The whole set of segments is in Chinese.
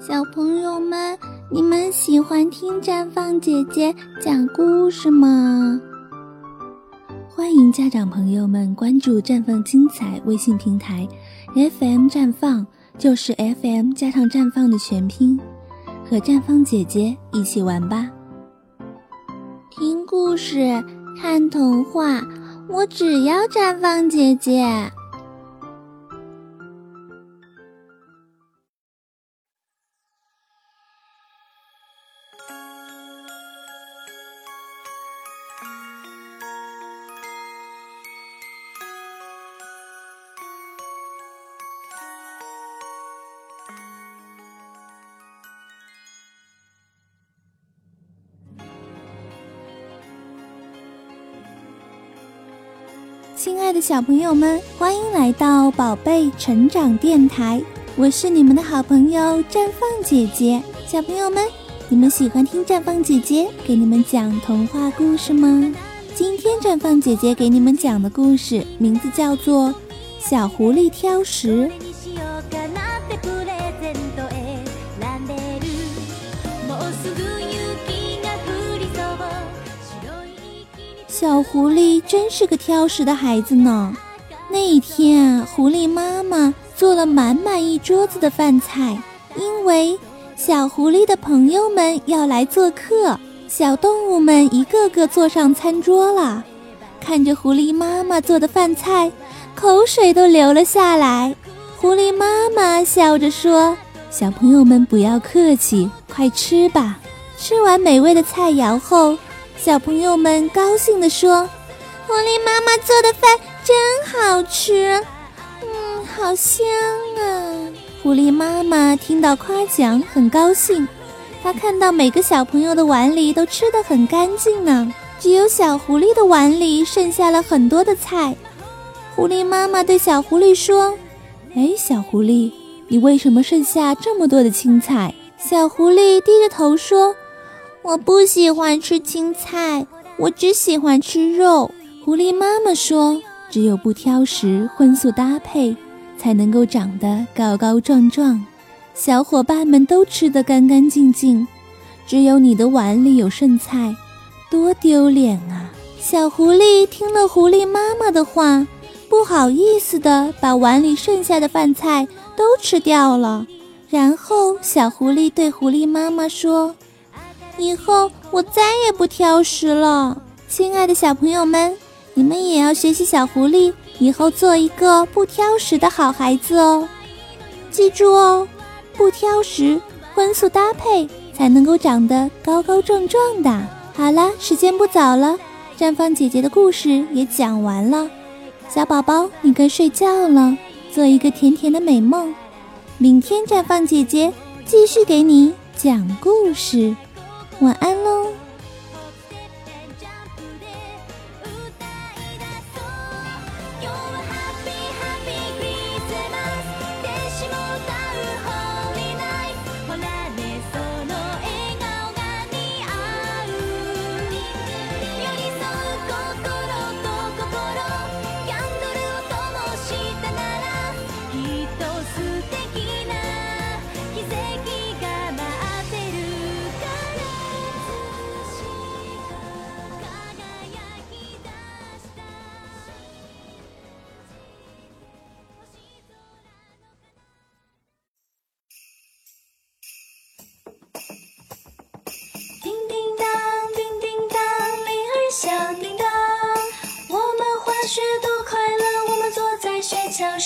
小朋友们，你们喜欢听绽放姐姐讲故事吗？欢迎家长朋友们关注“绽放精彩”微信平台，FM 绽放就是 FM 加上绽放的全拼，和绽放姐姐一起玩吧。听故事、看童话，我只要绽放姐姐。亲爱的小朋友们，欢迎来到宝贝成长电台，我是你们的好朋友绽放姐姐。小朋友们，你们喜欢听绽放姐姐给你们讲童话故事吗？今天绽放姐姐给你们讲的故事名字叫做《小狐狸挑食》。小狐狸真是个挑食的孩子呢。那一天啊，狐狸妈妈做了满满一桌子的饭菜，因为小狐狸的朋友们要来做客。小动物们一个个坐上餐桌了，看着狐狸妈妈做的饭菜，口水都流了下来。狐狸妈妈笑着说：“小朋友们不要客气，快吃吧。”吃完美味的菜肴后。小朋友们高兴地说：“狐狸妈妈做的饭真好吃，嗯，好香啊！”狐狸妈妈听到夸奖，很高兴。她看到每个小朋友的碗里都吃得很干净呢，只有小狐狸的碗里剩下了很多的菜。狐狸妈妈对小狐狸说：“哎，小狐狸，你为什么剩下这么多的青菜？”小狐狸低着头说。我不喜欢吃青菜，我只喜欢吃肉。狐狸妈妈说：“只有不挑食，荤素搭配，才能够长得高高壮壮。小伙伴们都吃得干干净净，只有你的碗里有剩菜，多丢脸啊！”小狐狸听了狐狸妈妈的话，不好意思的把碗里剩下的饭菜都吃掉了。然后，小狐狸对狐狸妈妈说。以后我再也不挑食了，亲爱的小朋友们，你们也要学习小狐狸，以后做一个不挑食的好孩子哦。记住哦，不挑食，荤素搭配，才能够长得高高壮壮的。好了，时间不早了，绽放姐姐的故事也讲完了，小宝宝你该睡觉了，做一个甜甜的美梦。明天绽放姐姐继续给你讲故事。晚安喽。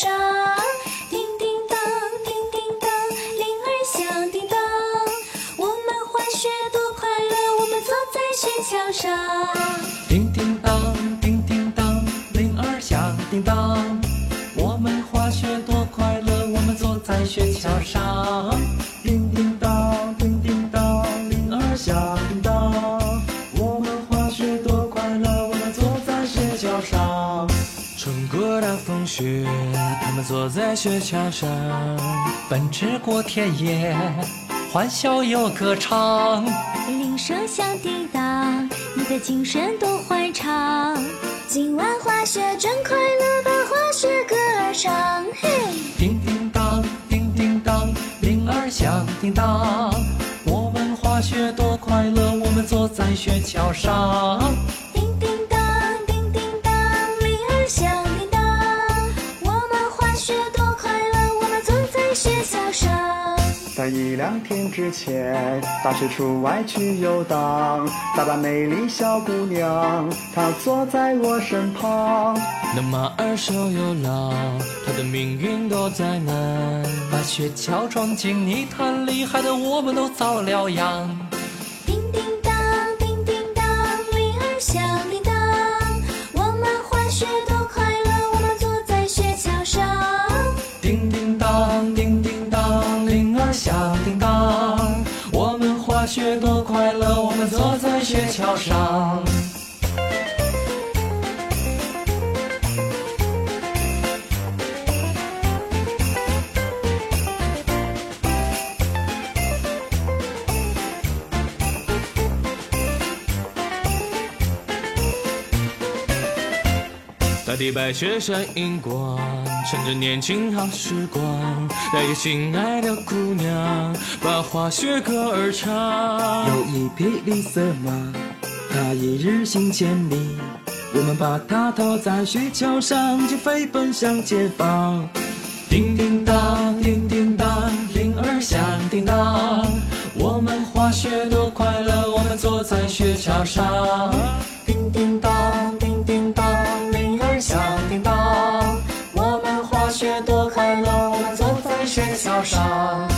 上叮叮当，叮叮当，铃儿响叮当。我们滑雪多快乐，我们坐在雪橇上。叮叮当，叮叮当，铃儿响叮当。我们滑雪多快乐，我们坐在雪橇上。叮坐在雪橇上，奔驰过田野，欢笑又歌唱。铃声响叮当，你的精神多欢畅。今晚滑雪真快乐，把滑雪歌儿唱。嘿，叮叮当，叮叮当，铃儿响。叮当，一两天之前，大学出外去游荡，打扮美丽小姑娘，她坐在我身旁。那马儿瘦又老，它的命运多灾难，把雪橇装进泥潭里，害得我们都遭了殃。桥上。大地白雪闪银光，趁着年轻好时光，带给心爱的姑娘，把滑雪歌儿唱。有一匹绿色马，它一日行千里。我们把它套在雪橇上，就飞奔向前方。叮叮当，叮叮当，铃儿响叮当，我们滑雪多快乐，我们坐在雪橇上。叮叮当，叮桥上。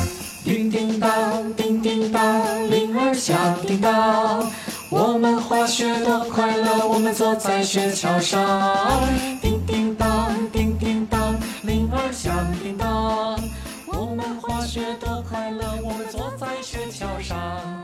叮叮当，叮叮当，铃儿响叮当，我们滑雪多快乐，我们坐在雪橇上。叮叮当，叮叮当，铃儿响叮当，我们滑雪多快乐，我们坐在雪橇上。